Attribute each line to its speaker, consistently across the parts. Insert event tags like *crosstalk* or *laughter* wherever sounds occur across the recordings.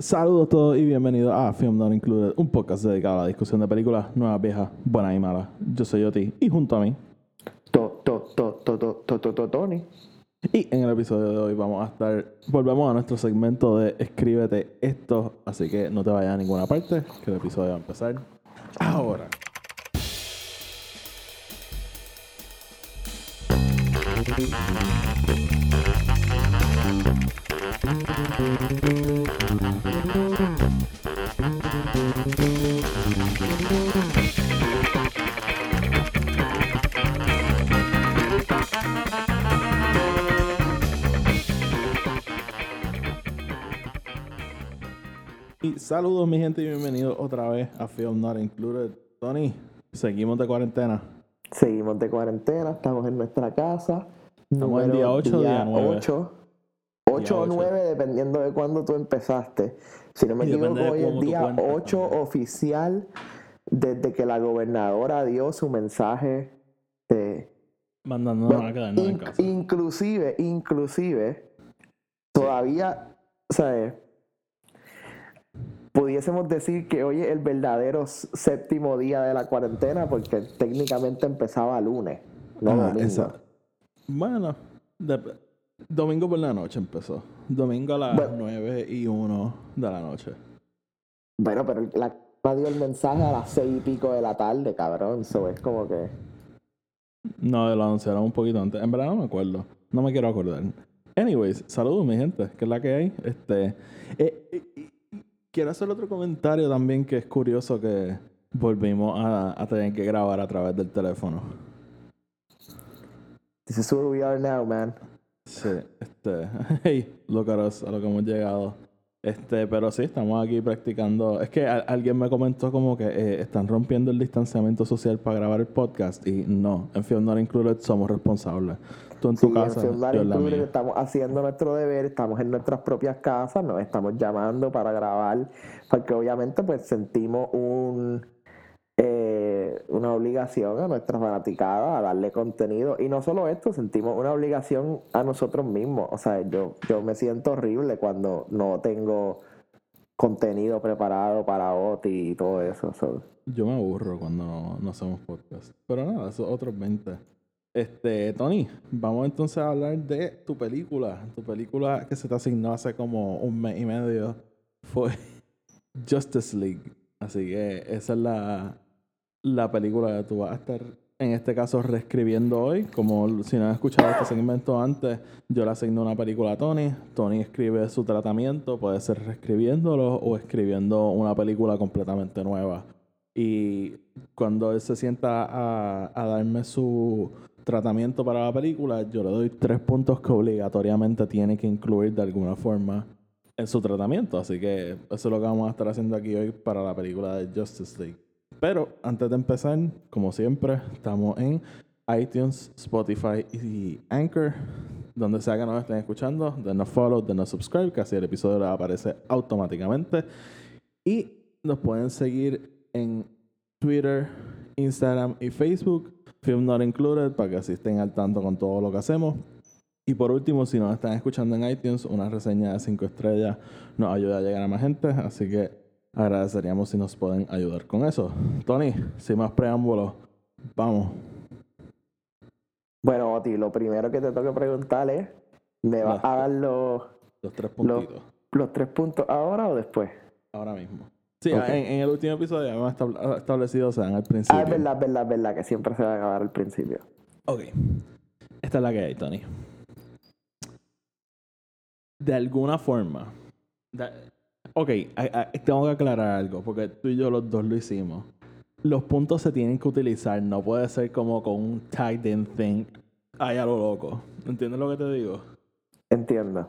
Speaker 1: Saludos a todos y bienvenidos a Film Not Included, un podcast dedicado a la discusión de películas nuevas, viejas, buenas y malas. Yo soy Yoti y junto a mí.
Speaker 2: To, to, to, to, to, to, to, to, Tony.
Speaker 1: Y en el episodio de hoy vamos a estar, volvemos a nuestro segmento de Escríbete esto, así que no te vayas a ninguna parte, que el episodio va a empezar ahora. Saludos mi gente y bienvenidos otra vez a Film Not Included. Tony, seguimos de cuarentena.
Speaker 2: Seguimos de cuarentena, estamos en nuestra casa.
Speaker 1: Estamos en día ocho o día nueve.
Speaker 2: 8. 8 o
Speaker 1: ocho.
Speaker 2: 9, dependiendo de cuándo tú empezaste. Si no me equivoco, hoy es día
Speaker 1: cuentas
Speaker 2: 8
Speaker 1: también.
Speaker 2: oficial desde que la gobernadora dio su mensaje de...
Speaker 1: Mandándonos a quedarnos en
Speaker 2: In-
Speaker 1: casa.
Speaker 2: inclusive, inclusive, todavía, o sea, pudiésemos decir que hoy es el verdadero séptimo día de la cuarentena porque técnicamente empezaba lunes, no
Speaker 1: Ah,
Speaker 2: domingo.
Speaker 1: esa- Bueno, de- domingo por la noche empezó. Domingo a las
Speaker 2: Bueno.
Speaker 1: 9 y 1 de la noche.
Speaker 2: Bueno, pero la dio el mensaje a las seis y pico de la tarde, cabrón, eso es como que...
Speaker 1: No, lo anunciaron un poquito antes. En verdad no me acuerdo. No me quiero acordar. Anyways, saludos mi gente, que es la que hay. Este, eh, eh, quiero hacer otro comentario también que es curioso que volvimos a, a tener que grabar a través del teléfono.
Speaker 2: This is where we are now, man.
Speaker 1: Sí, este, *laughs* hey, look at us, a lo que hemos llegado. Este, pero sí, estamos aquí practicando. Es que a- alguien me comentó como que eh, están rompiendo el distanciamiento social para grabar el podcast y no, en Film Not Included somos responsables. Tú en tu
Speaker 2: Sí,
Speaker 1: casa,
Speaker 2: en estamos haciendo nuestro deber, estamos en nuestras propias casas, nos estamos llamando para grabar, porque obviamente pues sentimos un eh, una obligación a nuestras fanaticadas a darle contenido. Y no solo esto, sentimos una obligación a nosotros mismos. O sea, yo, yo me siento horrible cuando no tengo contenido preparado para OTI y todo eso. so.
Speaker 1: Yo me aburro cuando no, no hacemos podcast. Pero nada, esos otros 20. Este, Tony, vamos entonces a hablar de tu película. Tu película que se te asignó hace como un mes y medio fue *laughs* Justice League. Así que esa es la, la película que tú vas a estar, en este caso, reescribiendo hoy. Como si no has escuchado este segmento antes, yo le asigno una película a Tony. Tony escribe su tratamiento, puede ser reescribiéndolo o escribiendo una película completamente nueva. Y cuando él se sienta a, a darme su tratamiento para la película, yo le doy tres puntos que obligatoriamente tiene que incluir de alguna forma en su tratamiento. Así que eso es lo que vamos a estar haciendo aquí hoy para la película de Justice League. Pero antes de empezar, como siempre, estamos en iTunes, Spotify y Anchor. Donde sea que nos estén escuchando, denos follow, denos subscribe, que así el episodio aparece automáticamente. Y nos pueden seguir en Twitter, Instagram y Facebook, Film Not Included, para que así estén al tanto con todo lo que hacemos. Y por último, si nos están escuchando en iTunes, una reseña de 5 estrellas nos ayuda a llegar a más gente, así que agradeceríamos si nos pueden ayudar con eso. Tony, sin más preámbulos, vamos.
Speaker 2: Bueno, Oti, lo primero que te tengo que preguntar es, ¿me vas a dar los,
Speaker 1: Los tres puntitos,
Speaker 2: los tres puntos ahora o después?
Speaker 1: ahora mismo. Sí, en, en el último episodio habíamos estab- establecido, o sea, en el principio.
Speaker 2: Ah, es verdad, es verdad, es verdad, que siempre se va a acabar al principio.
Speaker 1: Ok. Esta es la que hay, Tony. De alguna forma. de- ok, tengo que aclarar algo, porque tú y yo los dos lo hicimos. Los puntos se tienen que utilizar, no puede ser como con un tag in thing ahí a lo loco. ¿Entiendes lo que te digo?
Speaker 2: Entiendo.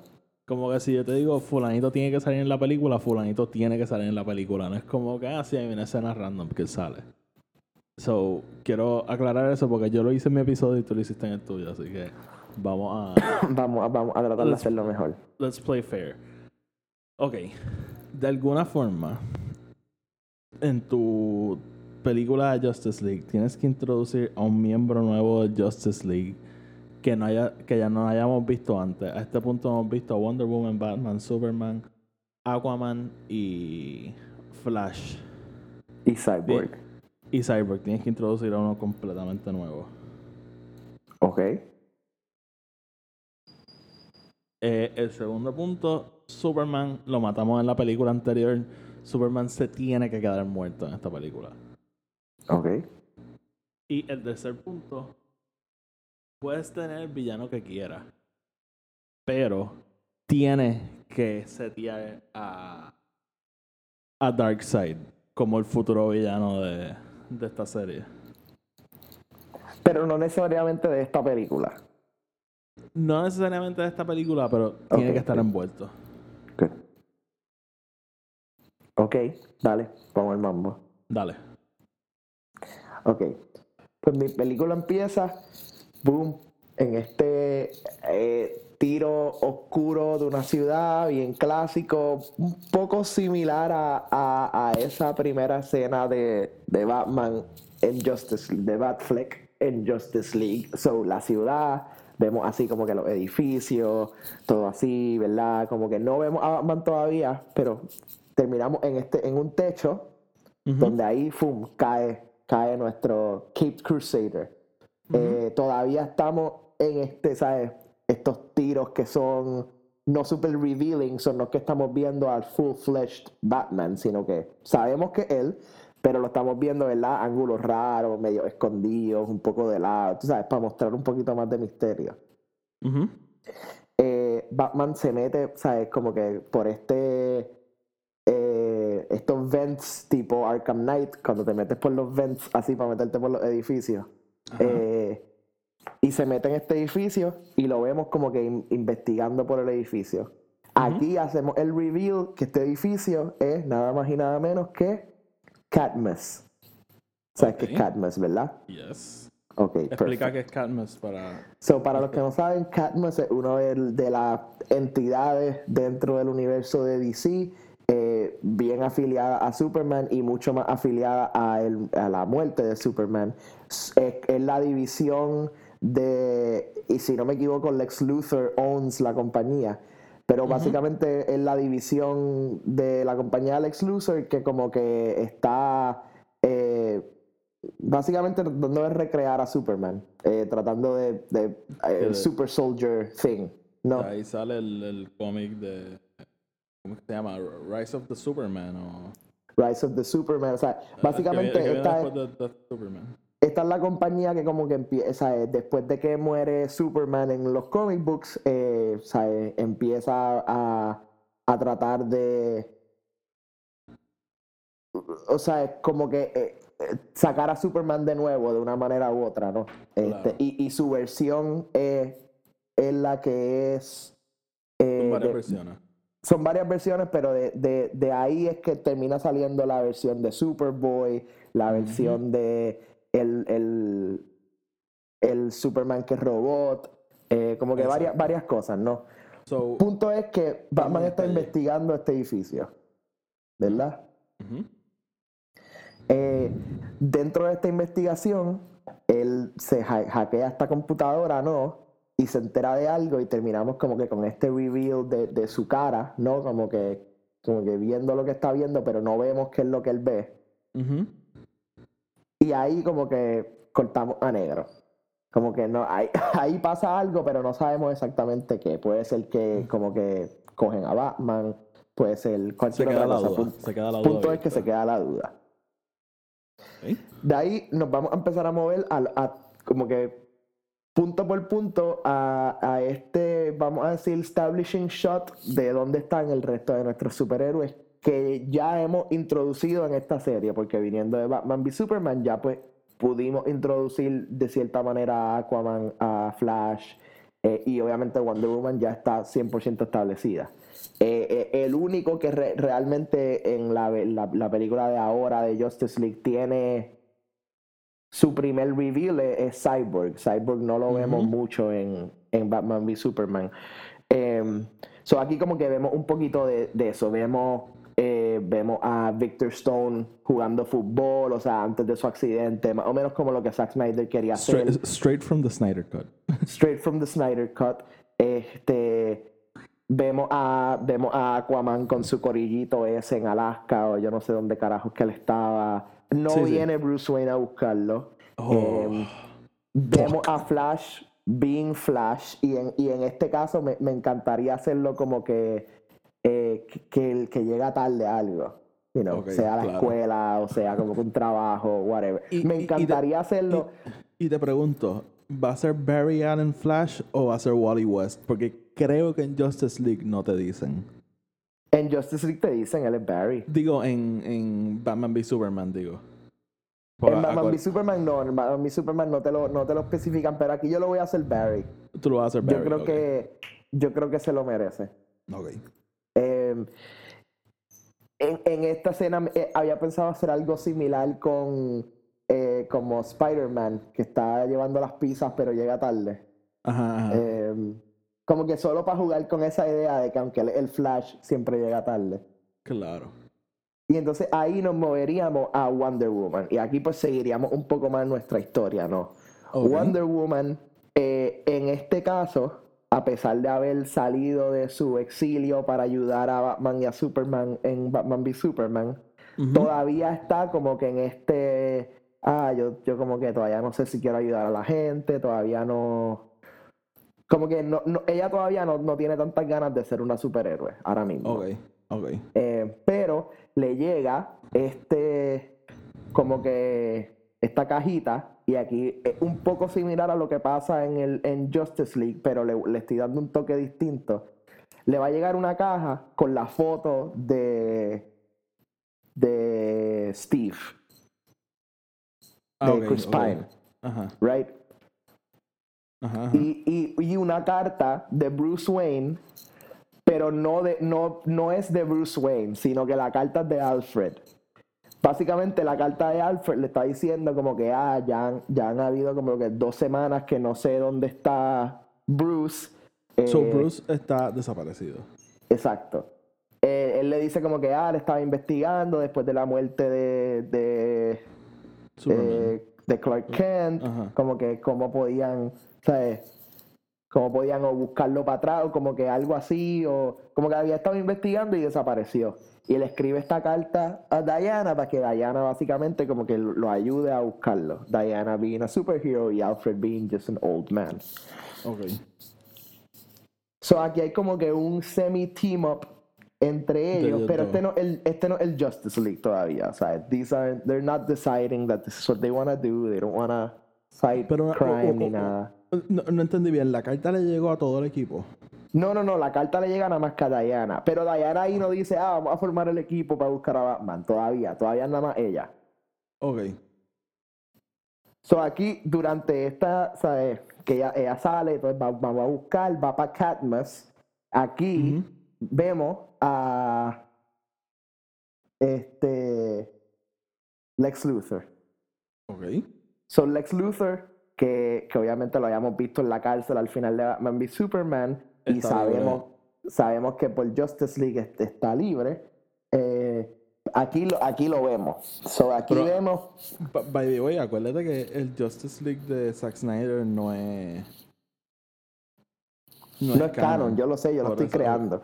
Speaker 1: Como que si yo te digo, fulanito tiene que salir en la película, fulanito tiene que salir en la película. No es como que, ah, sí, hay una escena random que sale. So, quiero aclarar eso porque yo lo hice en mi episodio y tú lo hiciste en el tuyo, así que vamos a... *coughs*
Speaker 2: Vamos, a- vamos a tratar de hacerlo mejor.
Speaker 1: Let's play fair. Ok. De alguna forma, en tu película de Justice League, tienes que introducir a un miembro nuevo de Justice League que, no haya, que ya no hayamos visto antes. A este punto hemos visto a Wonder Woman, Batman, Superman, Aquaman y Flash
Speaker 2: Y Cyborg.
Speaker 1: y Cyborg. Tienes que introducir a uno completamente nuevo.
Speaker 2: Ok.
Speaker 1: Eh, el segundo punto, Superman, lo matamos en la película anterior. Superman se tiene que quedar muerto en esta película.
Speaker 2: Ok.
Speaker 1: Y el tercer punto, puedes tener el villano que quieras, pero tienes que setear a, a Darkseid como el futuro villano de, de esta serie.
Speaker 2: Pero no necesariamente de esta película.
Speaker 1: No necesariamente de esta película, pero tiene que estar envuelto.
Speaker 2: Ok. Ok, dale, vamos al mambo.
Speaker 1: Dale.
Speaker 2: Ok. Pues mi película empieza, boom, en este eh, tiro oscuro de una ciudad, bien clásico, un poco similar a, a- a esa primera escena de, de Batman en Justice de Batfleck en Justice League. So, la ciudad, vemos así como que los edificios, todo así, ¿verdad? Como que no vemos a Batman todavía, pero terminamos en este, en un techo donde ahí ¡fum! cae, cae nuestro Cape Crusader. Eh, todavía estamos en este, ¿sabes? Estos tiros que son no super revealing, son los que estamos viendo al full-fledged Batman, sino que sabemos que es él, pero lo estamos viendo, ¿verdad? Ángulos raros, medio escondidos, un poco de lado, tú sabes, para mostrar un poquito más de misterio eh, Batman se mete, ¿sabes? Como que por este. eh, estos vents tipo Arkham Knight, cuando te metes por los vents así para meterte por los edificios. Eh, y se mete en este edificio y lo vemos como que in- investigando por el edificio. Aquí hacemos el reveal que este edificio es nada más y nada menos que Cadmus. ¿Sabes qué
Speaker 1: Ok.
Speaker 2: es Cadmus, verdad?
Speaker 1: Yes.
Speaker 2: Ok,
Speaker 1: Explica qué es Cadmus para...
Speaker 2: So, para los que no saben, Cadmus es una de, de las entidades dentro del universo de DC, bien afiliada a Superman y mucho más afiliada a, el- a la muerte de Superman. Es, es la división de, y si no me equivoco, Lex Luthor owns la compañía. Pero básicamente es la división de la compañía Lex Luthor que como que está eh, básicamente tratando de recrear a Superman, eh, tratando de, de, eh, el
Speaker 1: de-
Speaker 2: Super Soldier thing, ¿no?
Speaker 1: Ahí sale el, el cómic de... ¿Cómo es que se llama? Rise of the Superman o...
Speaker 2: Rise of the Superman, o sea, básicamente
Speaker 1: que viene
Speaker 2: esta, es,
Speaker 1: después de- de Superman.
Speaker 2: esta es la compañía que como que empieza, eh, después de que muere Superman en los comic books, eh, eh, empieza a, a tratar de, o sea, es como que eh, eh, sacar a Superman de nuevo de una manera u otra, ¿no? Este,
Speaker 1: Claro.
Speaker 2: y, y su versión es, es la que es... eh, de-
Speaker 1: versiones.
Speaker 2: Son varias versiones, pero de, de- de ahí es que termina saliendo la versión de Superboy, la versión de el, el, el Superman que es robot, eh, como que varias,
Speaker 1: Exacto.
Speaker 2: varias cosas, ¿no?
Speaker 1: So,
Speaker 2: Punto es que Batman está investigando este edificio, ¿verdad? Eh, dentro de esta investigación, él se ha- hackea esta computadora, ¿no? Y se entera de algo y terminamos como que con este reveal de, de su cara, ¿no? Como que, como que viendo lo que está viendo, pero no vemos qué es lo que él ve. Y ahí como que cortamos a negro. Como que no, ahí, *laughs* ahí pasa algo, pero no sabemos exactamente qué. Puede ser que como que cogen a Batman, puede ser
Speaker 1: Se
Speaker 2: cualquier otra
Speaker 1: la
Speaker 2: cosa. Punto,
Speaker 1: Se queda la duda.
Speaker 2: punto es que se queda la duda.
Speaker 1: Ok.
Speaker 2: De ahí nos vamos a empezar a mover al- a, como que punto por punto a, a este, vamos a decir, establishing shot de dónde están el resto de nuestros superhéroes que ya hemos introducido en esta serie, porque viniendo de Batman v Superman ya pues pudimos introducir de cierta manera a Aquaman, a Flash eh, y obviamente Wonder Woman ya está 100% establecida. Eh, eh, el único que re- realmente en la- la película de ahora de Justice League tiene su primer reveal es, es Cyborg. Cyborg no lo vemos mucho en, en Batman v Superman. Em, so aquí como que vemos un poquito de, de eso. Vemos, eh, vemos a Victor Stone jugando fútbol, o sea, antes de su accidente, más o menos como lo que Zack Snyder quería hacer
Speaker 1: Straight, straight from the Snyder Cut. *laughs*
Speaker 2: straight from the Snyder Cut. Este, Vemos a, vemos a Aquaman con su corillito ese en Alaska o yo no sé dónde carajos que él estaba. No
Speaker 1: Sí, sí.
Speaker 2: viene Bruce Wayne a buscarlo.
Speaker 1: Oh.
Speaker 2: Em, vemos a Flash being Flash y en, y en este caso me, me encantaría hacerlo como que, eh, que- el- que llega tarde a algo. You know, sea a la
Speaker 1: claro.
Speaker 2: escuela o sea como que un trabajo, whatever.
Speaker 1: Y-
Speaker 2: me
Speaker 1: y
Speaker 2: encantaría hacerlo.
Speaker 1: Y, y te pregunto, ¿va a ser Barry Allen Flash o va a ser Wally West? Porque creo que en Justice League no te dicen.
Speaker 2: En Justice League te dicen, él es Barry.
Speaker 1: Digo, en, en Batman v Superman, digo.
Speaker 2: En Batman v Superman no, en Batman v Superman no te, lo, no te lo especifican, pero aquí yo lo voy a hacer Barry.
Speaker 1: Tú lo vas a hacer Barry.
Speaker 2: yo creo que yo creo que se lo merece.
Speaker 1: Ok.
Speaker 2: Eh, en, en esta escena eh, había pensado hacer algo similar con eh, como Spider-Man, que está llevando las pizzas pero llega tarde.
Speaker 1: Ajá, ajá.
Speaker 2: Como que solo para jugar con esa idea de que aunque el, Flash siempre llega tarde.
Speaker 1: Claro.
Speaker 2: Y entonces ahí nos moveríamos a Wonder Woman. Y aquí pues seguiríamos un poco más nuestra historia, ¿no? Wonder Woman, eh, en este caso, a pesar de haber salido de su exilio para ayudar a Batman y a Superman en Batman v Superman, todavía está como que en este, ah, yo, yo como que todavía no sé si quiero ayudar a la gente, todavía no, como que no, no- ella todavía no, no tiene tantas ganas de ser una superhéroe ahora mismo.
Speaker 1: Ok, ok.
Speaker 2: Eh, pero le llega este, como que esta cajita, y aquí es un poco similar a lo que pasa en, el, en Justice League, pero le, le estoy dando un toque distinto. Le va a llegar una caja con la foto de, de Steve,
Speaker 1: Ah,
Speaker 2: de Chris. Pine,
Speaker 1: Ajá,
Speaker 2: right?
Speaker 1: Ajá. ajá.
Speaker 2: y, y- y una carta de Bruce Wayne, pero no, de, no, no es de Bruce Wayne, sino que la carta es de Alfred. Básicamente la carta de Alfred le está diciendo como que ah, ya, han, ya han habido como que dos semanas que no sé dónde está Bruce.
Speaker 1: So
Speaker 2: Eh,
Speaker 1: Bruce está desaparecido.
Speaker 2: Exacto. Eh, él le dice como que ah, le estaba investigando después de la muerte de, de, eh, de Clark Kent,
Speaker 1: Ajá.
Speaker 2: como que cómo podían, ¿sabes? Cómo podían o buscarlo para atrás o como que algo así, o como que había estado investigando y desapareció. Y él escribe esta carta a Diana para que Diana básicamente como que lo ayude a buscarlo. Diana being a superhero y Alfred being just an old man.
Speaker 1: Ok.
Speaker 2: So aquí hay como que un semi team up entre ellos,
Speaker 1: los
Speaker 2: pero este no el este no es el Justice League todavía, o sea, these are they're not deciding that this is what they want to do, they don't want to fight crime ni nada.
Speaker 1: No, no entendí bien. La carta le llegó a todo el equipo.
Speaker 2: No, no, no, la carta le llega nada más que a Diana, pero Diana ahí no dice, "Ah, vamos a formar el equipo para buscar a Batman", todavía, todavía nada más ella.
Speaker 1: Ok.
Speaker 2: So aquí durante esta, ¿sabes? Que ella, ella sale, entonces va- vamos a buscar, va para Catmus. Aquí vemos a este Lex Luthor.
Speaker 1: Ok.
Speaker 2: So Lex Luthor, que, que obviamente lo habíamos visto en la cárcel al final de Batman v Superman, y
Speaker 1: Está
Speaker 2: sabemos, sabemos que por Justice League est- está libre. eh, aquí, lo, aquí lo vemos. So aquí
Speaker 1: Pero-
Speaker 2: vemos.
Speaker 1: By the way, acuérdate que el Justice League de Zack Snyder no es.
Speaker 2: No, es canon, yo lo sé, yo lo estoy
Speaker 1: eso-
Speaker 2: creando.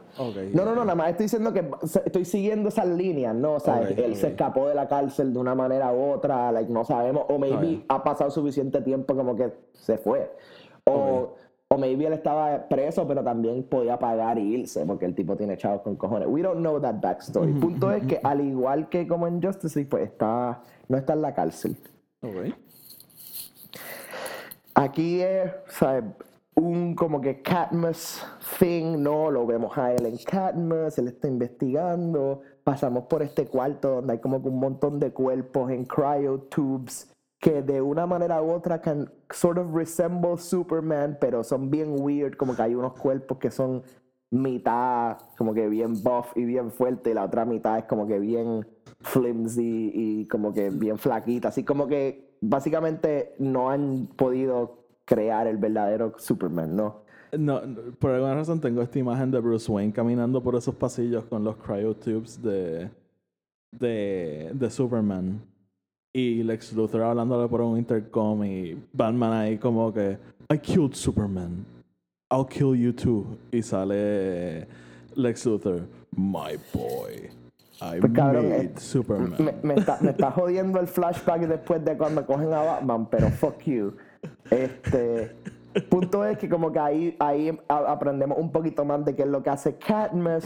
Speaker 2: No, no, no, nada más estoy diciendo que estoy siguiendo esas líneas, ¿no? O sea, él se escapó de la cárcel de una manera u otra, like, no sabemos, o maybe ha pasado suficiente tiempo como que se fue. O, o maybe él estaba preso, pero también podía pagar y irse, porque el tipo tiene chavos con cojones. We don't know that backstory.
Speaker 1: Ujú,
Speaker 2: Punto es que, al igual que como en Justice League, pues está, no está en la cárcel.
Speaker 1: Ok.
Speaker 2: Aquí es, ¿sabes? Un como que Catmus thing, ¿no? Lo vemos a él en Catmus, él está investigando. Pasamos por este cuarto donde hay como que un montón de cuerpos en cryotubes que de una manera u otra can sort of resemble Superman, pero son bien weird, como que hay unos cuerpos que son mitad como que bien buff y bien fuerte y la otra mitad es como que bien flimsy y como que bien flaquita, así como que básicamente no han podido crear el verdadero Superman, ¿no?
Speaker 1: No, por alguna razón tengo esta imagen de Bruce Wayne caminando por esos pasillos con los cryotubes de, de, de Superman. Y Lex Luthor hablándole por un intercom y Batman ahí como que I killed Superman. I'll kill you too. Y sale Lex Luthor, my boy. I
Speaker 2: Pues, cabrón,
Speaker 1: made
Speaker 2: eh,
Speaker 1: Superman.
Speaker 2: Me, me está, me está jodiendo el flashback después de cuando cogen a Batman, pero fuck you. Este. Punto es que como que ahí, ahí aprendemos un poquito más de qué es lo que hace Cadmus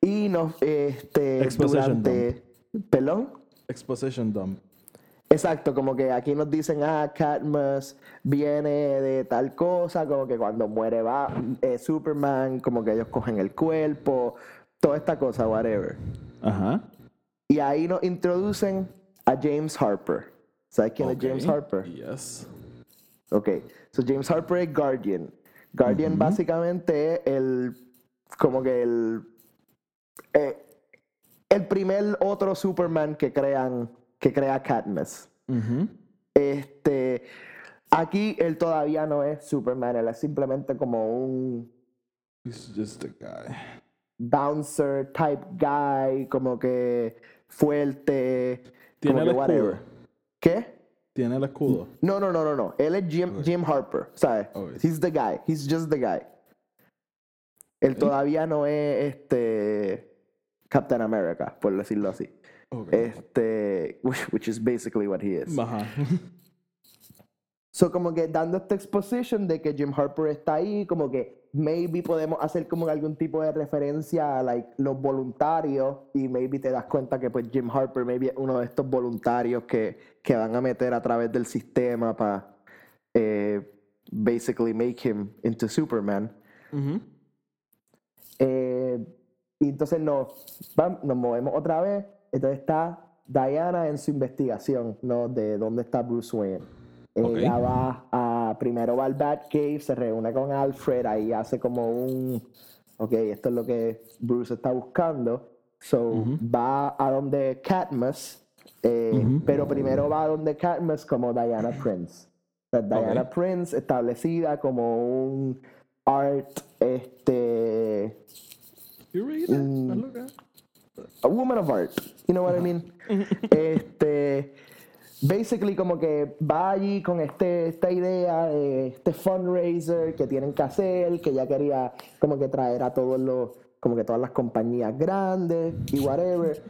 Speaker 2: y nos este
Speaker 1: Exposition
Speaker 2: durante perdón
Speaker 1: Exposition dump.
Speaker 2: exacto como que aquí nos dicen ah Cadmus viene de tal cosa como que cuando muere va eh, Superman como que ellos cogen el cuerpo toda esta cosa whatever
Speaker 1: Ajá.
Speaker 2: y ahí nos introducen a James Harper ¿sabes quién es James Harper?
Speaker 1: Yes.
Speaker 2: Ok, so James Harper es Guardian. Guardian básicamente es el, como que el, eh, el primer otro Superman que crean, que crea Cadmus.
Speaker 1: Ujú.
Speaker 2: Este, aquí él todavía no es Superman, él es simplemente como un
Speaker 1: He's just a guy.
Speaker 2: bouncer type guy, como que fuerte,
Speaker 1: Tiene
Speaker 2: como
Speaker 1: el
Speaker 2: que whatever. ¿Qué?
Speaker 1: Tiene el escudo.
Speaker 2: No, no, no, no, no. Él es Jim, Jim Harper, ¿sabes?
Speaker 1: Ok.
Speaker 2: He's the guy. He's just the guy. Él todavía no es este Captain America, por decirlo así. Este, which, which is basically what he is.
Speaker 1: Ajá.
Speaker 2: So como que dando esta exposition de que Jim Harper está ahí, como que maybe podemos hacer como algún tipo de referencia a like, los voluntarios y maybe te das cuenta que pues Jim Harper maybe es uno de estos voluntarios que, que van a meter a través del sistema para basically make him into Superman.
Speaker 1: Ujú.
Speaker 2: Eh, y entonces nos, vam- nos movemos otra vez. Entonces está Diana en su investigación, ¿no? De dónde está Bruce Wayne.
Speaker 1: Ok.
Speaker 2: Ella va a, primero va al Batcave, se reúne con Alfred, ahí hace como un, ok, esto es lo que Bruce está buscando. So, va a donde Cadmus, eh, pero primero va a donde Cadmus como Diana Prince. O sea, Diana. Prince establecida como un art, este,
Speaker 1: You read it? At-
Speaker 2: a woman of art, you know what I mean? este, basically como que va allí con este, esta idea de este fundraiser que tienen que hacer, que ya quería como que traer a todos los, como que todas las compañías grandes y whatever.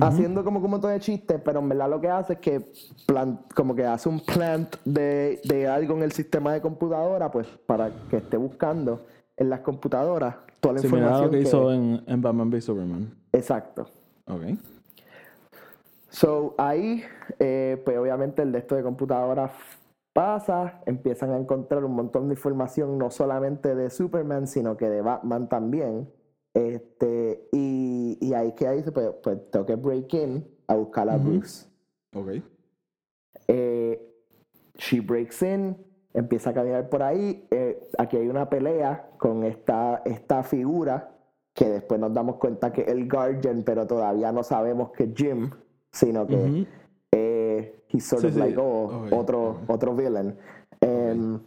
Speaker 2: Haciendo como como todo de chiste, pero en verdad lo que hace es que plan- como que hace un plant de, de algo en el sistema de computadora, pues para que esté buscando en las computadoras toda la
Speaker 1: a
Speaker 2: información
Speaker 1: lo que
Speaker 2: que-
Speaker 1: hizo en, en Batman v Superman.
Speaker 2: Exacto.
Speaker 1: Ok.
Speaker 2: So ahí, eh, pues obviamente el de esto de computadoras pasa, empiezan a encontrar un montón de información, no solamente de Superman, sino que de Batman también. Este, y, y ahí que dice, pues, pues tengo que break in a buscar a Bruce.
Speaker 1: Ok.
Speaker 2: Eh, she breaks in, empieza a caminar por ahí. eh, aquí hay una pelea con esta, esta figura que después nos damos cuenta que es el Guardian, pero todavía no sabemos que es Jim, sino que eh, he's sort
Speaker 1: Sí,
Speaker 2: of
Speaker 1: sí.
Speaker 2: like oh, otro, otro villain. Em,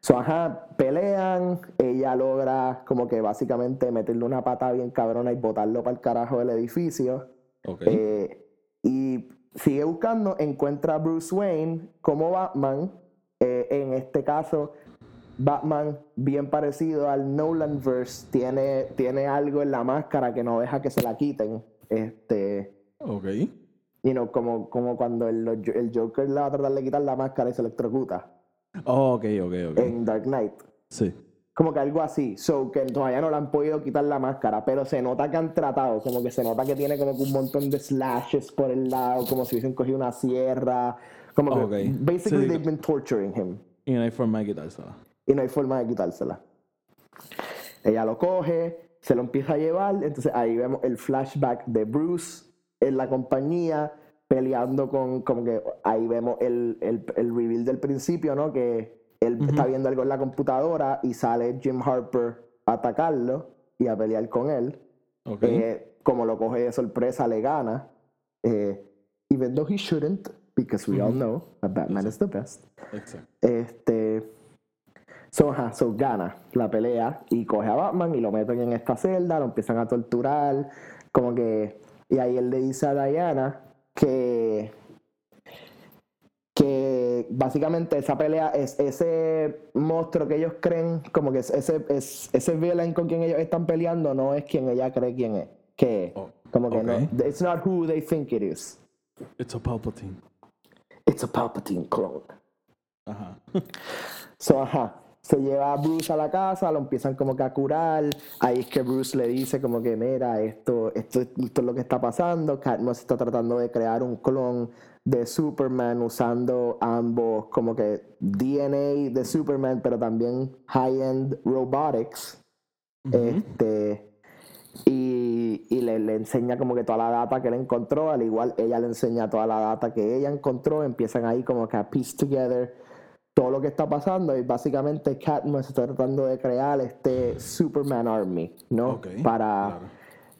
Speaker 2: so, ajá, pelean, ella logra como que básicamente meterle una pata bien cabrona y botarlo para el carajo del edificio. Eh, y sigue buscando, encuentra a Bruce Wayne como Batman. Eh, en este caso, Batman, bien parecido al Nolanverse, tiene, tiene algo en la máscara que no deja que se la quiten. Este,
Speaker 1: ok.
Speaker 2: you know, como, como cuando el, el Joker le va a tratar de quitar la máscara y se electrocuta
Speaker 1: Oh, ok, ok, ok.
Speaker 2: en Dark Knight.
Speaker 1: Sí.
Speaker 2: Como que algo así. So que todavía no le han podido quitar la máscara, pero se nota que han tratado, como que se nota que tiene como que un montón de slashes por el lado, como si hubiesen cogido una sierra. Como que basically
Speaker 1: Sí,
Speaker 2: they've been torturing him.
Speaker 1: Y no hay forma de quitársela.
Speaker 2: Y no hay forma de quitársela. Ella lo coge, se lo empieza a llevar, entonces ahí vemos el flashback de Bruce en la compañía peleando con, como que ahí vemos el, el, el reveal del principio, ¿no? Que él está viendo algo en la computadora y sale Jim Harper a atacarlo y a pelear con él.
Speaker 1: Ok.
Speaker 2: Eh, como lo coge de sorpresa, le gana. Eh, even though he shouldn't, because we all know that Batman is the best.
Speaker 1: Exacto.
Speaker 2: Este. So, so gana la pelea y coge a Batman y lo meten en esta celda, lo empiezan a torturar, como que. Y ahí él le dice a Diana que. que básicamente esa pelea es ese monstruo que ellos creen, como que es ese, es, ese villain con quien ellos están peleando, no es quien ella cree quien es. Que.
Speaker 1: Oh,
Speaker 2: como que no. It's not who they think it is.
Speaker 1: It's a Palpatine.
Speaker 2: It's a Palpatine clone.
Speaker 1: Ajá.
Speaker 2: So, ajá. Se lleva a Bruce a la casa, lo empiezan como que a curar. Ahí es que Bruce le dice como que, mira, esto, esto, esto es lo que está pasando. Cadmus está tratando de crear un clon de Superman usando ambos como que DNA de Superman, pero también high-end robotics. Este, y y le, le enseña como que toda la data que él encontró, al igual ella le enseña toda la data que ella encontró, empiezan ahí como que a piece together todo lo que está pasando y básicamente Catmuss está tratando de crear este Superman Army, ¿no? Para
Speaker 1: claro.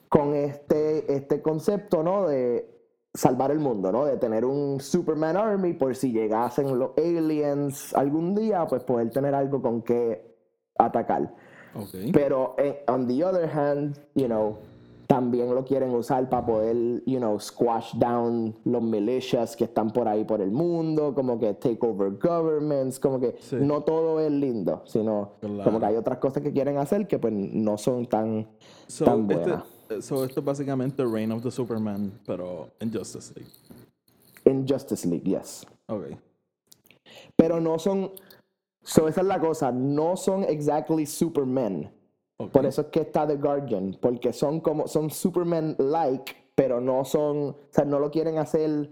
Speaker 2: con este, este concepto, ¿no? De salvar el mundo, ¿no? De tener un Superman Army por si llegasen los aliens algún día, pues poder tener algo con que atacar. Pero eh, on the other hand, you know, también lo quieren usar para poder, you know, squash down los militias que están por ahí por el mundo, como que take over governments, como que
Speaker 1: Sí.
Speaker 2: no todo es lindo, sino
Speaker 1: Claro.
Speaker 2: como que hay otras cosas que quieren hacer que pues no son tan,
Speaker 1: So,
Speaker 2: tan
Speaker 1: este,
Speaker 2: buenas.
Speaker 1: so, esto es básicamente Reign of the Superman, pero en Justice League.
Speaker 2: En Justice League, yes.
Speaker 1: Ok.
Speaker 2: Pero no son, so esa es la cosa, no son exactly Supermen. Por eso es que está The Guardian, porque son como, son Superman-like, pero no son, o sea, no lo quieren hacer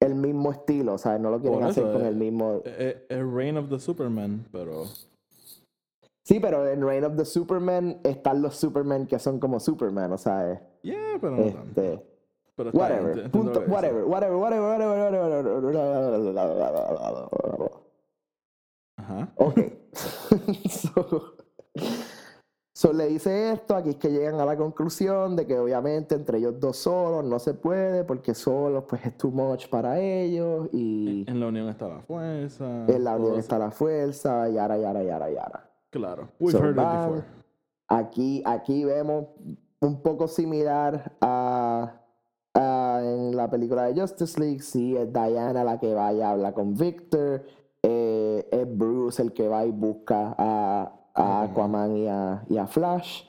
Speaker 2: el mismo estilo, o sea, no lo quieren hacer con el mismo...
Speaker 1: Eh, eh, Es Reign of the Superman, pero.
Speaker 2: Sí, pero en Reign of the Superman están los Superman que son como Superman, o sea,
Speaker 1: Yeah, pero no tanto.
Speaker 2: este...
Speaker 1: Pero
Speaker 2: Whatever, punto,
Speaker 1: dices.
Speaker 2: whatever, whatever, whatever, whatever, whatever.
Speaker 1: Ajá.
Speaker 2: Ok. *laughs* *laughs* so, so le dice esto, aquí es que llegan a la conclusión de que obviamente entre ellos dos solos no se puede, porque solos pues es too much para ellos y
Speaker 1: En la unión está la fuerza.
Speaker 2: en la unión está la fuerza, yara, yara, yara, yara.
Speaker 1: Claro. We've
Speaker 2: So,
Speaker 1: heard it
Speaker 2: van-
Speaker 1: before.
Speaker 2: Aquí, aquí vemos un poco similar a, a en la película de Justice League. Sí, es Diana la que va y habla con Victor. eh, es Bruce el que va y busca a, a Aquaman y a, y a Flash.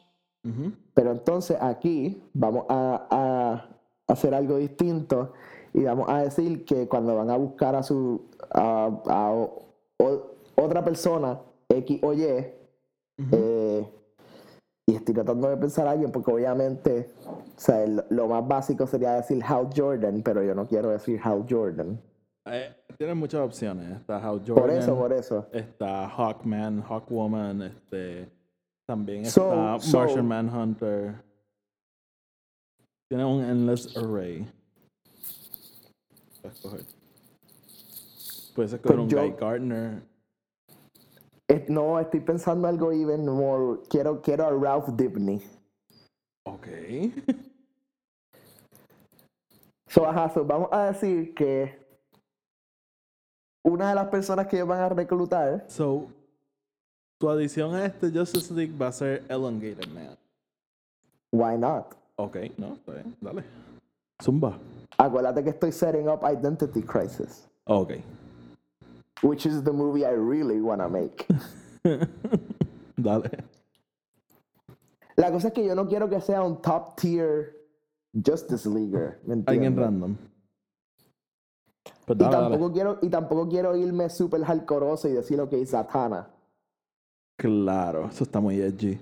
Speaker 2: Pero entonces aquí vamos a, a hacer algo distinto y vamos a decir que cuando van a buscar a su a, a o- o- otra persona X o Y eh, y estoy tratando de pensar a alguien porque obviamente o sea, el- lo más básico sería decir Hal Jordan pero yo no quiero decir Hal Jordan
Speaker 1: Eh, tienen muchas opciones. Está Hal Jordan.
Speaker 2: por eso por eso
Speaker 1: Está Hawkman, Hawkwoman, este. También
Speaker 2: So-
Speaker 1: está
Speaker 2: so-
Speaker 1: Martian Manhunter. Tiene un endless array. Escoger. Puedes escoger
Speaker 2: Pues
Speaker 1: un
Speaker 2: yo-
Speaker 1: Guy Gardner.
Speaker 2: Eh, no estoy pensando algo even more quiero quiero a Ralph Dibny
Speaker 1: Ok.
Speaker 2: So, ajá, so vamos a decir que una de las personas que ellos van a reclutar,
Speaker 1: So, tu adición a este Justice League va a ser Elongated Man.
Speaker 2: why not?
Speaker 1: Ok, no, está bien, dale. Zumba.
Speaker 2: Acuérdate que estoy setting up Identity Crisis,
Speaker 1: Ok.
Speaker 2: which is the movie I really wanna make. *laughs*
Speaker 1: dale.
Speaker 2: La cosa es que yo no quiero que sea un top tier Justice Leaguer, ¿me
Speaker 1: Alguien random. Pues
Speaker 2: Y
Speaker 1: dale.
Speaker 2: tampoco, quiero, y tampoco quiero irme súper hardcoreoso y decir lo que es Zatanna.
Speaker 1: Claro, eso está muy edgy.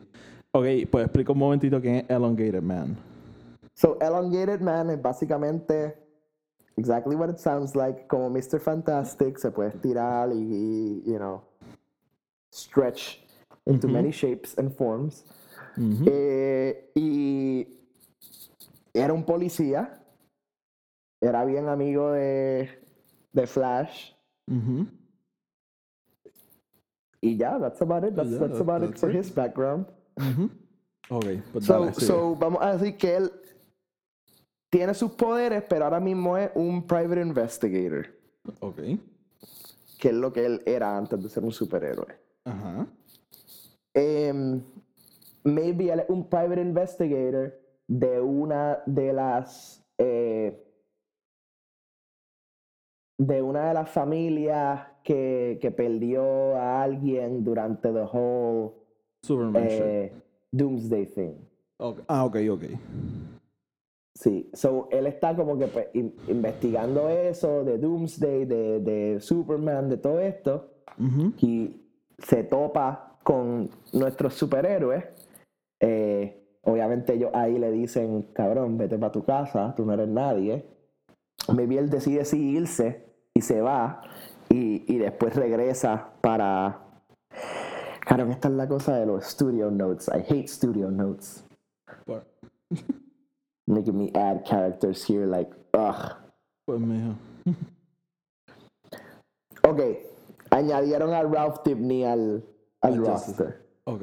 Speaker 1: Ok, pues explica un momentito quién es Elongated Man.
Speaker 2: So, Elongated Man es básicamente exactly what it sounds like, como Mr. Fantastic, se puede estirar y, y, you know, stretch into many shapes and forms. Eh, y era un policía, era bien amigo de, de Flash. Y ya, that's about it. That's,
Speaker 1: Yeah,
Speaker 2: that's
Speaker 1: that-
Speaker 2: about it for
Speaker 1: it.
Speaker 2: his background.
Speaker 1: Ujú. Ok, pues
Speaker 2: So,
Speaker 1: dale,
Speaker 2: so, vamos a decir que él tiene sus poderes, pero ahora mismo es un private investigator,
Speaker 1: Ok.
Speaker 2: que es lo que él era antes de ser un superhéroe.
Speaker 1: Ajá.
Speaker 2: Em, maybe él es un private investigator de una de las eh, de una de las familias que, que perdió a alguien durante the whole
Speaker 1: Superman.
Speaker 2: eh, Doomsday thing.
Speaker 1: Ok. Ah, ok, ok.
Speaker 2: Sí, so él está como que pues, in- investigando eso de Doomsday, de, de Superman, de todo esto, y se topa con nuestros superhéroes. Eh, obviamente ellos ahí le dicen, cabrón, vete para tu casa, tú no eres nadie. Maybe él decide sí irse y se va y, y después regresa para... Cabrón, esta es la cosa de los studio notes. I hate studio notes. *laughs* Making me add characters here like, ugh.
Speaker 1: pues mijo. *laughs*
Speaker 2: Ok, añadieron a Ralph Dibny al, al roster.
Speaker 1: Ok.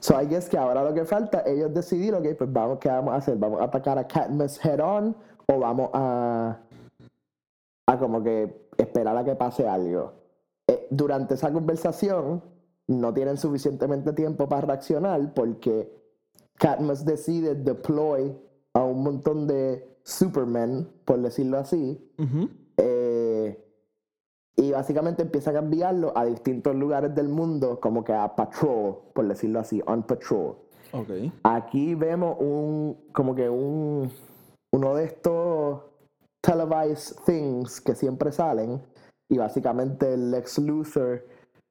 Speaker 2: So I guess que ahora lo que falta, ellos decidir, ok, pues vamos, ¿qué vamos a hacer? ¿Vamos a atacar a Katniss head on o vamos a, a como que esperar a que pase algo? Eh, durante esa conversación no tienen suficientemente tiempo para reaccionar porque Katniss decide deploy a un montón de Supermen, por decirlo así,
Speaker 1: Ujú.
Speaker 2: eh, y básicamente empiezan a enviarlo a distintos lugares del mundo, como que a patrol, por decirlo así, on patrol.
Speaker 1: Ok.
Speaker 2: Aquí vemos un, como que un, uno de estos televised things que siempre salen, y básicamente el Lex Luthor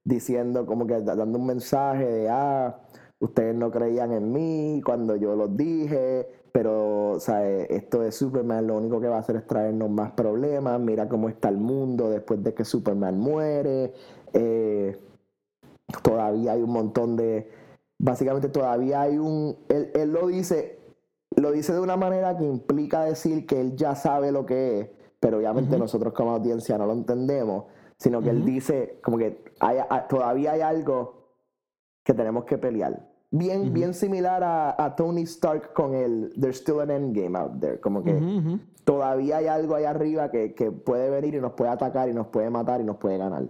Speaker 2: diciendo, como que da- dando un mensaje de, ah, ustedes no creían en mí cuando yo los dije, pero, o eh, esto de Superman lo único que va a hacer es traernos más problemas, mira cómo está el mundo después de que Superman muere, eh, todavía hay un montón de, básicamente todavía hay un, él, él lo dice, lo dice de una manera que implica decir que él ya sabe lo que es, pero obviamente
Speaker 1: Ujú.
Speaker 2: nosotros como audiencia no lo entendemos, sino que él dice como que hay- hay- todavía hay algo que tenemos que pelear. Bien, bien similar a, a Tony Stark con el There's still an endgame out there. Como que todavía hay algo ahí arriba que, que puede venir y nos puede atacar y nos puede matar y nos puede ganar.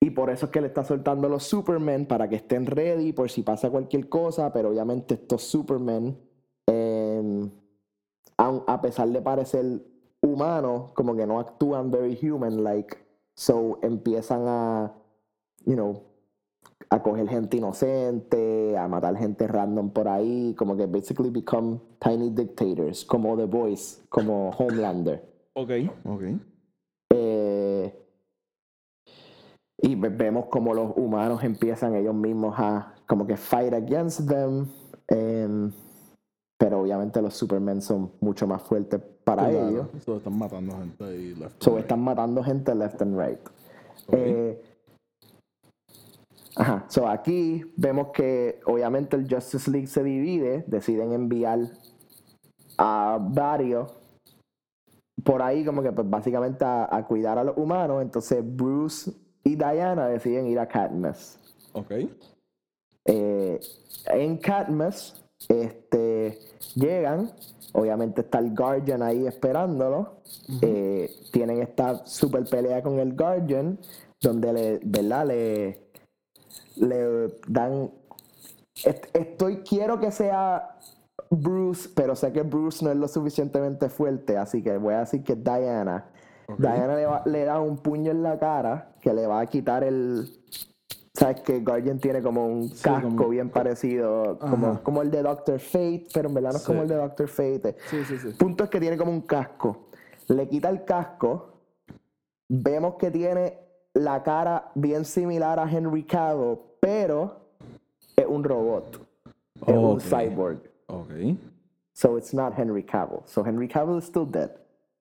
Speaker 2: Y por eso es que le está soltando los Supermen para que estén ready por si pasa cualquier cosa, pero obviamente estos Supermen, em, aun- a pesar de parecer humanos, como que no actúan very human-like, so empiezan a, you know, a coger gente inocente, a matar gente random por ahí, como que basically become tiny dictators, como The Voice, como Homelander.
Speaker 1: Ok. Ok.
Speaker 2: Eh, y ve- vemos como los humanos empiezan ellos mismos a como que fight against them. em, pero obviamente los Supermen son mucho más fuertes para
Speaker 1: Claro,
Speaker 2: ellos.
Speaker 1: So, están matando gente ahí. left
Speaker 2: So
Speaker 1: and right.
Speaker 2: están matando gente left and right.
Speaker 1: Ok.
Speaker 2: Eh, ajá, so aquí vemos que obviamente el Justice League se divide, deciden enviar a varios por ahí como que pues básicamente a, a cuidar a los humanos, entonces Bruce y Diana deciden ir a Katniss.
Speaker 1: Ok.
Speaker 2: Eh, en Katniss este, llegan, obviamente está el Guardian ahí esperándolo. Eh, tienen esta super pelea con el Guardian, donde le, ¿verdad? Le, le dan. est- Estoy, quiero que sea Bruce, pero sé que Bruce no es lo suficientemente fuerte, así que voy a decir que es Diana. Diana le, va- le da un puño en la cara que le va a quitar el. Sabes que Guardian tiene como un casco
Speaker 1: como-
Speaker 2: bien parecido, como, como el de Doctor Fate, pero en verdad no es como el de Doctor Fate.
Speaker 1: Sí, sí, sí.
Speaker 2: Punto es que tiene como un casco. Le quita el casco. Vemos que tiene la cara bien similar a Henry Cavill, pero es un robot. Es un cyborg.
Speaker 1: Ok.
Speaker 2: So it's not Henry Cavill. So Henry Cavill is still dead.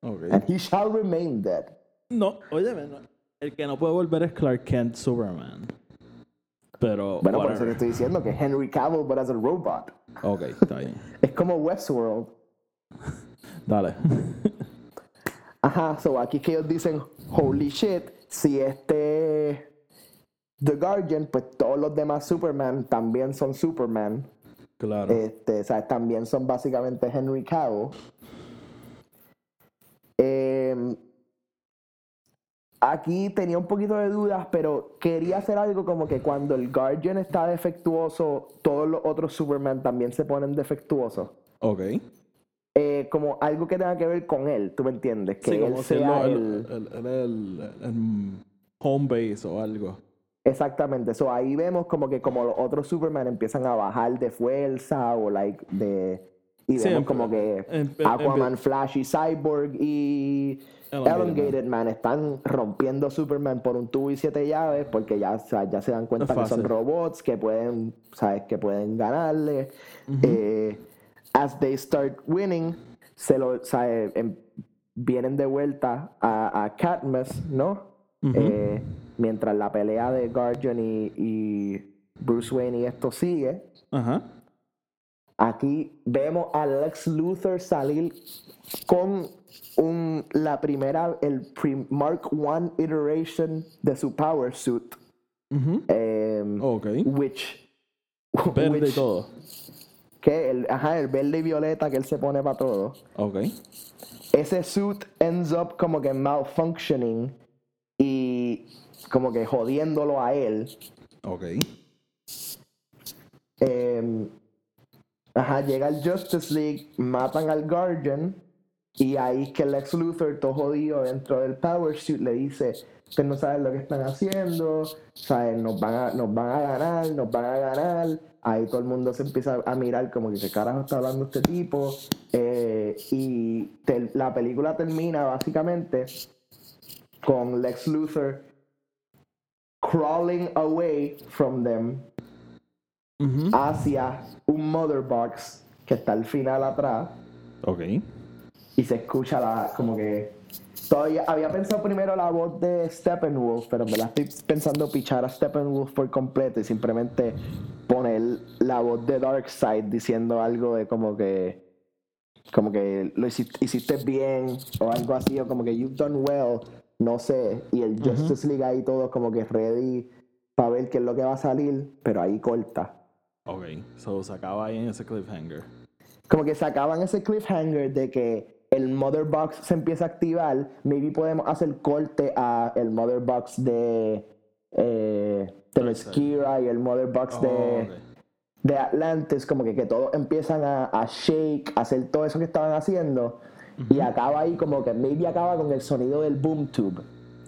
Speaker 1: Ok.
Speaker 2: And he shall remain dead.
Speaker 1: No, oye, no. El que no puede volver es Clark Kent Superman. Pero.
Speaker 2: Bueno, por eso te estoy diciendo que Henry Cavill, but as a robot.
Speaker 1: Ok, está bien. *laughs*
Speaker 2: Es como Westworld.
Speaker 1: Dale.
Speaker 2: Ajá, so aquí que ellos dicen, holy shit, si este The Guardian, pues todos los demás Superman también son Superman.
Speaker 1: Claro.
Speaker 2: Este, o sea, también son básicamente Henry Cavill. Em, aquí tenía un poquito de dudas, pero quería hacer algo como que cuando el Guardian está defectuoso, todos los otros Superman también se ponen defectuosos.
Speaker 1: Ok.
Speaker 2: eh, como algo que tenga que ver con él, ¿tú me entiendes? Que
Speaker 1: Sí,
Speaker 2: él
Speaker 1: como
Speaker 2: sea el...
Speaker 1: el, el- el- el- el home base o algo.
Speaker 2: Exactamente, so ahí vemos como que como los otros Superman empiezan a bajar de fuerza o like de y
Speaker 1: Sí,
Speaker 2: vemos
Speaker 1: em-
Speaker 2: como que Aquaman, Flash y Cyborg y
Speaker 1: Elongated
Speaker 2: Elongated Man están rompiendo Superman por un tubo y siete llaves porque ya, o sea, ya se dan cuenta que son robots que pueden, sabes, que pueden ganarle. Eh, as they start winning, se lo, em- vienen de vuelta a, a Katniss, ¿no? Eh, mientras la pelea de Guardian y, y Bruce Wayne y esto sigue.
Speaker 1: Ajá.
Speaker 2: Aquí vemos a Lex Luthor salir con un, la primera, el pre- Mark I iteration de su power suit. Em,
Speaker 1: Ok.
Speaker 2: Which.
Speaker 1: Verde y
Speaker 2: which-
Speaker 1: todo.
Speaker 2: Que el, ajá, el verde y violeta que él se pone para todo.
Speaker 1: Ok.
Speaker 2: Ese suit ends up como que malfunctioning y como que jodiéndolo a él.
Speaker 1: Ok.
Speaker 2: Eh, ajá, llega el Justice League, matan al Guardian y ahí es que Lex Luthor, todo jodido dentro del Power Suit, le dice, ustedes no saben lo que están haciendo, ¿saben? Nos, van a, nos van a ganar, nos van a ganar. Ahí todo el mundo se empieza a mirar como que qué carajo está hablando este tipo. Eh, y la película termina básicamente con Lex Luthor crawling away from them Hacia un mother box que está al final atrás.
Speaker 1: Ok.
Speaker 2: y se escucha la como que todavía había pensado primero la voz de Steppenwolf pero me la estoy pensando pichar a Steppenwolf por completo y simplemente poner la voz de Darkseid diciendo algo de como que como que lo hiciste, hiciste bien o algo así o como que you've done well no sé. Y el Justice League ahí todo como que ready para ver qué es lo que va a salir pero ahí corta
Speaker 1: Ok. So se acaba ahí en ese cliffhanger.
Speaker 2: como que sacaban ese cliffhanger de que el Mother Box se empieza a activar, maybe podemos hacer corte a el Mother Box de eh, Themyscira y el Mother Box de,
Speaker 1: Oh, ok.
Speaker 2: de Atlantis, como que, que todos empiezan a, a shake, a hacer todo eso que estaban haciendo, y acaba ahí como que maybe acaba con el sonido del boom tube,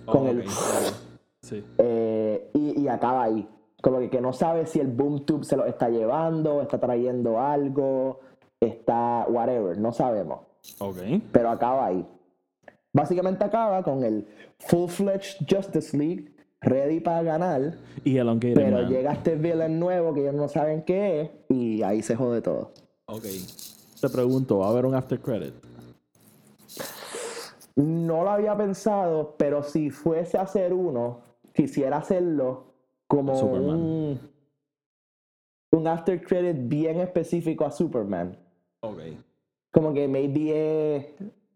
Speaker 2: con
Speaker 1: Oh,
Speaker 2: el... *laughs*
Speaker 1: Sí.
Speaker 2: Eh, y, y acaba ahí. Como que, que no sabe si el boom tube se lo está llevando, está trayendo algo, está whatever, no sabemos. Pero acaba ahí. Básicamente acaba con el full-fledged Justice League ready para ganar,
Speaker 1: Y Elongated
Speaker 2: pero
Speaker 1: Man.
Speaker 2: llega este villain nuevo que ellos no saben qué es y ahí se jode todo.
Speaker 1: Ok. Te pregunto, ¿va a haber un after credit?
Speaker 2: No lo había pensado, pero si fuese a hacer uno, quisiera hacerlo como
Speaker 1: Superman.
Speaker 2: un, un after credit bien específico a Superman.
Speaker 1: Ok.
Speaker 2: Como que maybe es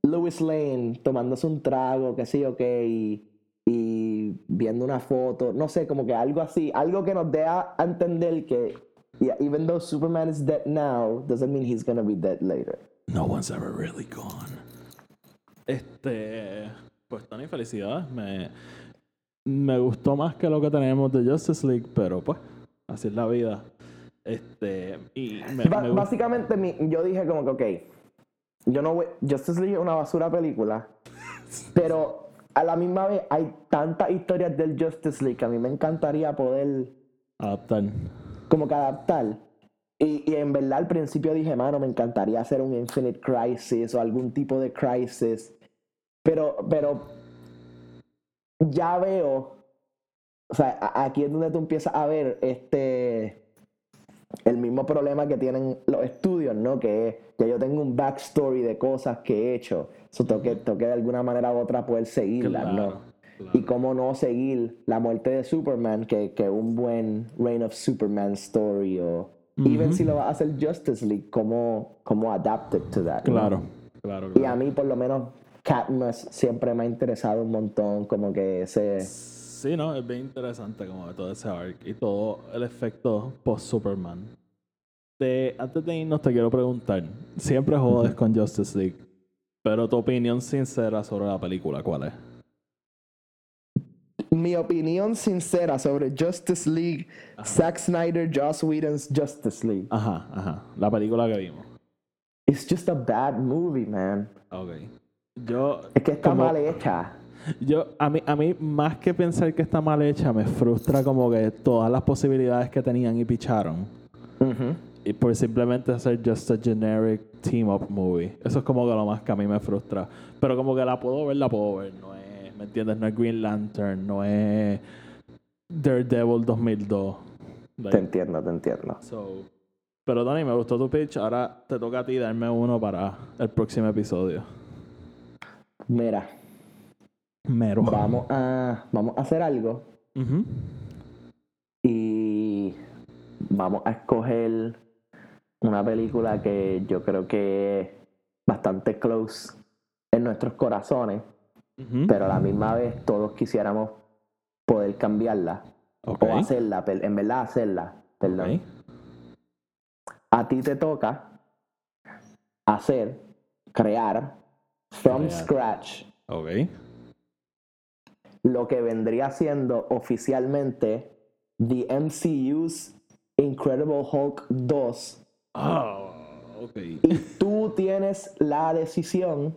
Speaker 2: Louis Lane tomándose un trago, qué sé yo qué, y, y viendo una foto, no sé, como que algo así, algo que nos dé a a entender que yeah, even though Superman is dead now, doesn't mean he's gonna be dead later.
Speaker 1: No one's ever really gone. Este. Pues Tony, felicidades. Me, me gustó más que lo que tenemos de Justice League, pero pues, así es la vida. Este. Y me,
Speaker 2: básicamente mi- yo dije como que, ok, yo no voy, Justice League es una basura película, *laughs* pero a la misma vez hay tantas historias del Justice League que a mí me encantaría poder
Speaker 1: adaptar.
Speaker 2: como que adaptar. Y, y en verdad al principio dije, mano, me encantaría hacer un Infinite Crisis o algún tipo de Crisis. Pero, pero ya veo, o sea, aquí es donde tú empiezas a ver este, el mismo problema que tienen los estudios, ¿no? Que que yo tengo un backstory de cosas que he hecho. Eso tengo que, tengo que de alguna manera u otra poder seguirla, ¿no?
Speaker 1: Claro, claro.
Speaker 2: Y cómo no seguir la muerte de Superman, que, que un buen Reign of Superman story o even si lo va a hacer Justice League, cómo, cómo adapted to that. ¿no?
Speaker 1: Claro, claro,
Speaker 2: Y
Speaker 1: claro.
Speaker 2: a mí por lo menos Katniss siempre me ha interesado un montón, como que ese...
Speaker 1: Sí, no, es bien interesante como todo ese arc y todo el efecto post-Superman. Te- antes de irnos te quiero preguntar, siempre jodes con Justice League, pero tu opinión sincera sobre la película, ¿cuál es?
Speaker 2: Mi opinión sincera sobre Justice League, Zack Snyder, Joss Whedon's Justice League.
Speaker 1: Ajá, ajá, la película que vimos.
Speaker 2: it's just a bad movie, man.
Speaker 1: Ok. Yo.
Speaker 2: Es que está
Speaker 1: como-
Speaker 2: mal hecha.
Speaker 1: Yo, a mí, a mí, más que pensar que está mal hecha, me frustra como que todas las posibilidades que tenían y picharon. Y por simplemente hacer just a generic team up movie. Eso es como que lo más que a mí me frustra. Pero como que la puedo ver, la puedo ver. No es, ¿me entiendes? No es Green Lantern, no es Daredevil 2002.
Speaker 2: Te
Speaker 1: Like,
Speaker 2: entiendo, te entiendo.
Speaker 1: so, pero Tony, me gustó tu pitch. Ahora te toca a ti darme uno para el próximo episodio.
Speaker 2: Mira,
Speaker 1: Mero.
Speaker 2: vamos a, vamos a hacer algo. Y vamos a escoger una película que yo creo que es bastante close en nuestros corazones, pero a la misma vez todos quisiéramos poder cambiarla o hacerla, en verdad hacerla, perdón. A ti te toca hacer, crear, from scratch,
Speaker 1: Ok.
Speaker 2: lo que vendría siendo oficialmente The MCU's Incredible Hulk 2.
Speaker 1: Ah, ok.
Speaker 2: Y tú tienes la decisión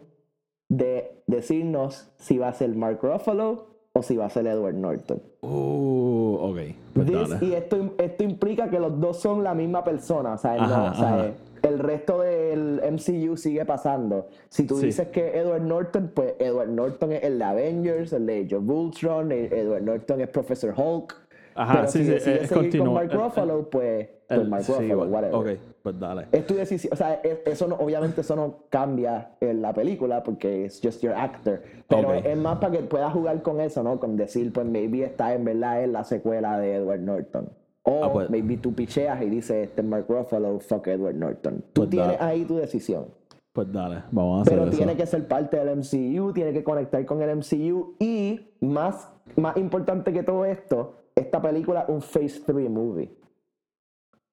Speaker 2: de decirnos si va a ser Mark Ruffalo o si va a ser Edward Norton.
Speaker 1: Uh, ok. Pues
Speaker 2: This- y esto, esto implica que los dos son la misma persona. O sea,
Speaker 1: Ajá,
Speaker 2: no, o sea,
Speaker 1: ajá.
Speaker 2: El resto del MCU sigue pasando. Si tú
Speaker 1: Sí.
Speaker 2: dices que Edward Norton, pues Edward Norton es el de Avengers, el de Age of Ultron, Edward Norton es Professor Hulk.
Speaker 1: Ajá,
Speaker 2: Pero
Speaker 1: sí,
Speaker 2: si
Speaker 1: sí, es continuo.
Speaker 2: con Mark
Speaker 1: El-
Speaker 2: Ruffalo, pues, pues
Speaker 1: El-
Speaker 2: Mark
Speaker 1: sí,
Speaker 2: Ruffalo,
Speaker 1: igual.
Speaker 2: whatever.
Speaker 1: Ok, pues dale.
Speaker 2: Es tu decisión, o sea, es- eso no, obviamente eso no cambia en la película porque es just your actor, pero es más para que puedas jugar con eso, ¿no? Con decir, pues maybe está en verdad en la secuela de Edward Norton. O
Speaker 1: Ah, pues.
Speaker 2: maybe tú picheas y dices, este es Mark Ruffalo, fuck Edward Norton. Tú
Speaker 1: Pues
Speaker 2: tienes ahí tu decisión.
Speaker 1: Pues dale, vamos a hacer
Speaker 2: Pero
Speaker 1: eso.
Speaker 2: tiene que ser parte del MCU, tiene que conectar con el MCU y más, más importante que todo esto, esta película es un Phase 3 movie.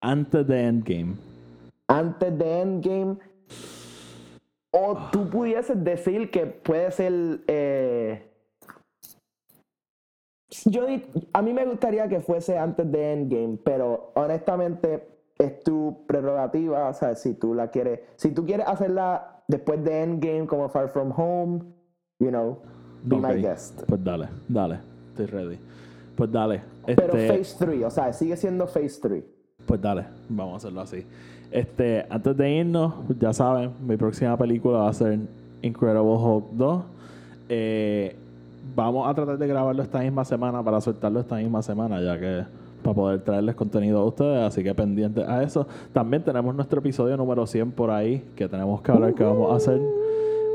Speaker 1: Antes de Endgame.
Speaker 2: antes de Endgame. O tú pudieses decir que puede ser. eh, yo di- a mí me gustaría que fuese antes de Endgame, pero honestamente es tu prerrogativa. O sea, si tú la quieres. Si tú quieres hacerla después de Endgame, como Far From Home, you know, be my guest.
Speaker 1: Pues dale, dale. Estoy ready. Pues dale.
Speaker 2: Pero
Speaker 1: Este,
Speaker 2: Phase 3, o sea, sigue siendo Phase 3.
Speaker 1: Pues dale, vamos a hacerlo así. Este, antes de irnos, ya saben, mi próxima película va a ser Incredible Hulk 2. Eh, vamos a tratar de grabarlo esta misma semana para soltarlo esta misma semana, ya que para poder traerles contenido a ustedes, así que pendientes a eso. También tenemos nuestro episodio número 100 por ahí, que tenemos que hablar que vamos a hacer.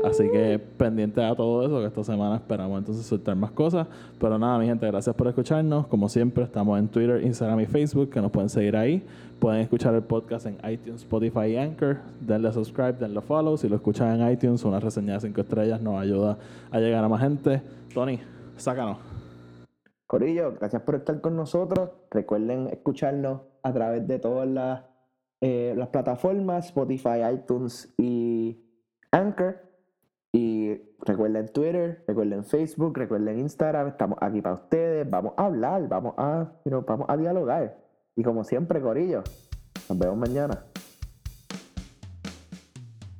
Speaker 1: Así que pendientes a todo eso, que esta semana esperamos entonces soltar más cosas. Pero nada, mi gente, gracias por escucharnos. Como siempre, estamos en Twitter, Instagram y Facebook, que nos pueden seguir ahí. Pueden escuchar el podcast en iTunes, Spotify y Anchor. Denle subscribe, denle follow. Si lo escuchan en iTunes, una reseña de 5 estrellas nos ayuda a llegar a más gente. Tony, sácanos.
Speaker 2: Corillo, gracias por estar con nosotros. Recuerden escucharnos a través de todas las, eh, las plataformas, Spotify, iTunes y Anchor. Y recuerden Twitter, recuerden Facebook, recuerden Instagram. Estamos aquí para ustedes. Vamos a hablar, vamos a, you know, vamos a dialogar. Y como siempre, Corillo, nos vemos mañana.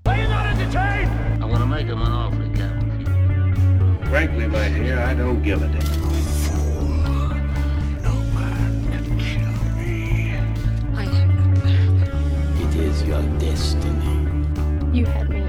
Speaker 3: Are you not entertained?
Speaker 4: I'm gonna make him an offer he can't refuse.
Speaker 5: Frankly, my dear, I don't give a damn.
Speaker 4: No man can kill me.
Speaker 6: I am no man.
Speaker 4: It is your destiny.
Speaker 7: You had me.